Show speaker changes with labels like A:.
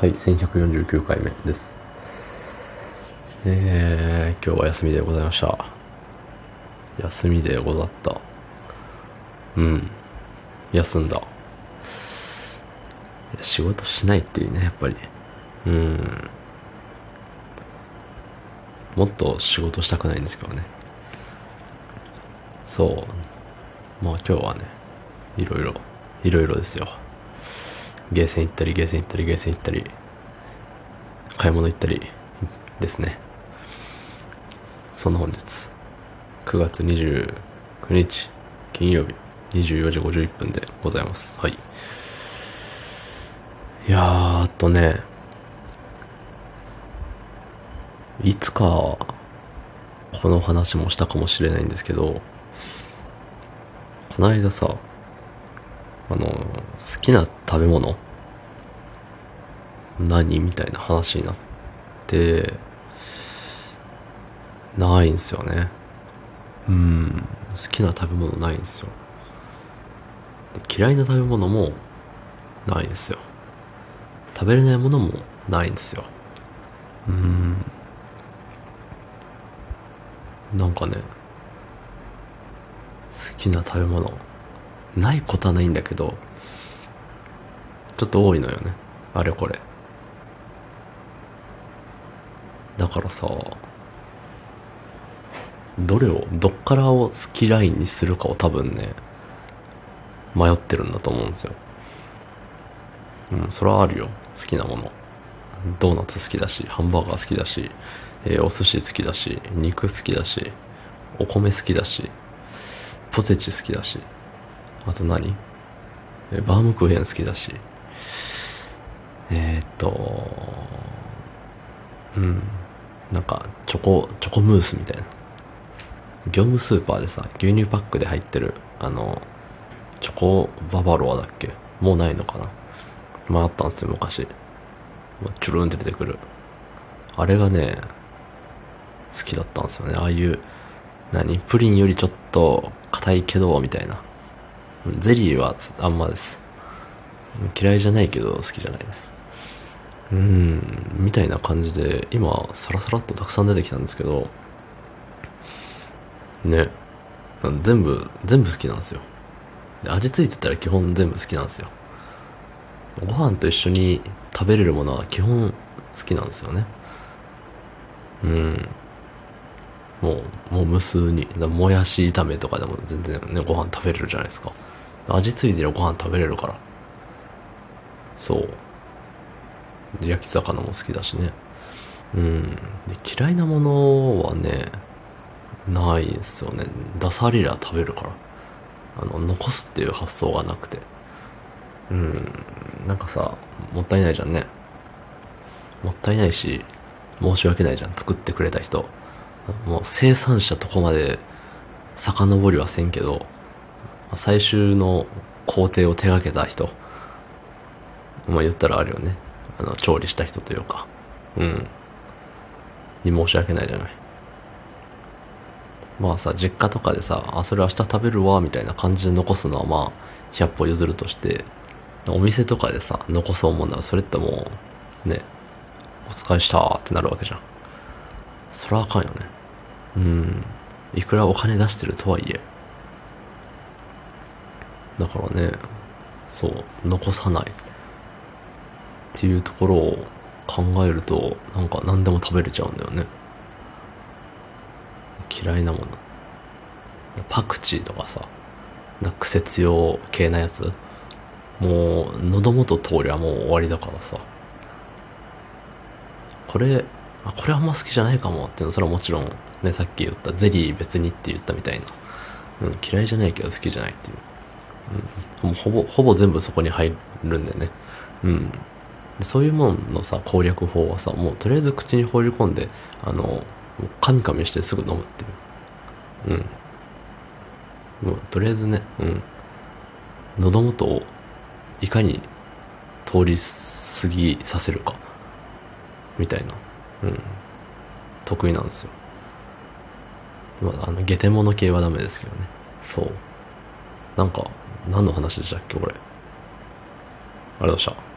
A: はい、1149回目です。えー、今日は休みでございました。休みでござった。うん。休んだ。仕事しないっていうね、やっぱり。うん。もっと仕事したくないんですけどね。そう。まあ今日はね、いろいろ、いろいろですよ。ゲーセン行ったり、ゲーセン行ったり、ゲーセン行ったり、買い物行ったりですね。そんな本日、9月29日、金曜日、24時51分でございます。はい。いやー、あとね、いつか、この話もしたかもしれないんですけど、この間さ、あの、好きな食べ物？何みたいな話になって、ないんすよね。うん、好きな食べ物ないんですよ。嫌いな食べ物もないんですよ。食べれないものもないんですよ。うん。なんかね、好きな食べ物、ないことはないんだけど、ちょっと多いのよね。あれこれ。だからさ、どれを、どっからを好きラインにするかを多分ね、迷ってるんだと思うんですよ。うん、それはあるよ。好きなもの。ドーナツ好きだし、ハンバーガー好きだし、えー、お寿司好きだし、肉好きだし、お米好きだし、ポテチ好きだし、あと何？え、バームクーヘン好きだし、えー、っと、うん、なんか、チョコ、チョコムースみたいな。業務スーパーでさ、牛乳パックで入ってる、あの、チョコババロアだっけ？もうないのかな？まああったんですよ、昔。チュルンって出てくる。あれがね、好きだったんですよね。ああいう、何？プリンよりちょっと硬いけど、みたいな。ゼリーはあんまです。嫌いじゃないけど好きじゃないです。うん、みたいな感じで、今、サラサラっとたくさん出てきたんですけど、ね、全部、全部好きなんですよ。味付いてたら基本全部好きなんですよ。ご飯と一緒に食べれるものは基本好きなんですよね。うん。もう、もう無数に。もやし炒めとかでも全然ね、ご飯食べれるじゃないですか。味付いてるご飯食べれるから。そう。焼き魚も好きだしね。うん。で嫌いなものはね、ないですよね。出されりゃ食べるから。あの、残すっていう発想がなくて。うん。なんかさ、もったいないじゃんね。もったいないし、申し訳ないじゃん。作ってくれた人。もう生産者とこまで遡りはせんけど、最終の工程を手掛けた人。まあ言ったらあるよね。あの、調理した人というか、うん。に申し訳ないじゃない。まあさ、実家とかでさ、あ、それ明日食べるわ、みたいな感じで残すのはまあ、100歩譲るとして、お店とかでさ、残そうもんなら、それってもう、ね、お疲れしたってなるわけじゃん。それはあかんよね。うん。いくらお金出してるとはいえ。だからね、そう、残さない。っていうところを考えると、なんか何でも食べれちゃうんだよね。嫌いなもの。パクチーとかさ、なクセ強系なやつ。もう、喉元通りはもう終わりだからさ。これ、あ、これあんま好きじゃないかもっていうのそれはもちろん、ね、さっき言ったゼリー別にって言ったみたいな。うん、嫌いじゃないけど好きじゃないっていう。うん、ほぼ、ほぼ全部そこに入るんでね。うん。そういうもんのさ、攻略法はさ、もうとりあえず口に放り込んで、あの、カミカミしてすぐ飲むっていう。うん。もうとりあえずね、うん。喉元をいかに通り過ぎさせるか。みたいな。うん。得意なんですよ。まあ、あの、下手物系はダメですけどね。そう。なんか、何の話でしたっけ、これ。ありがとうございました。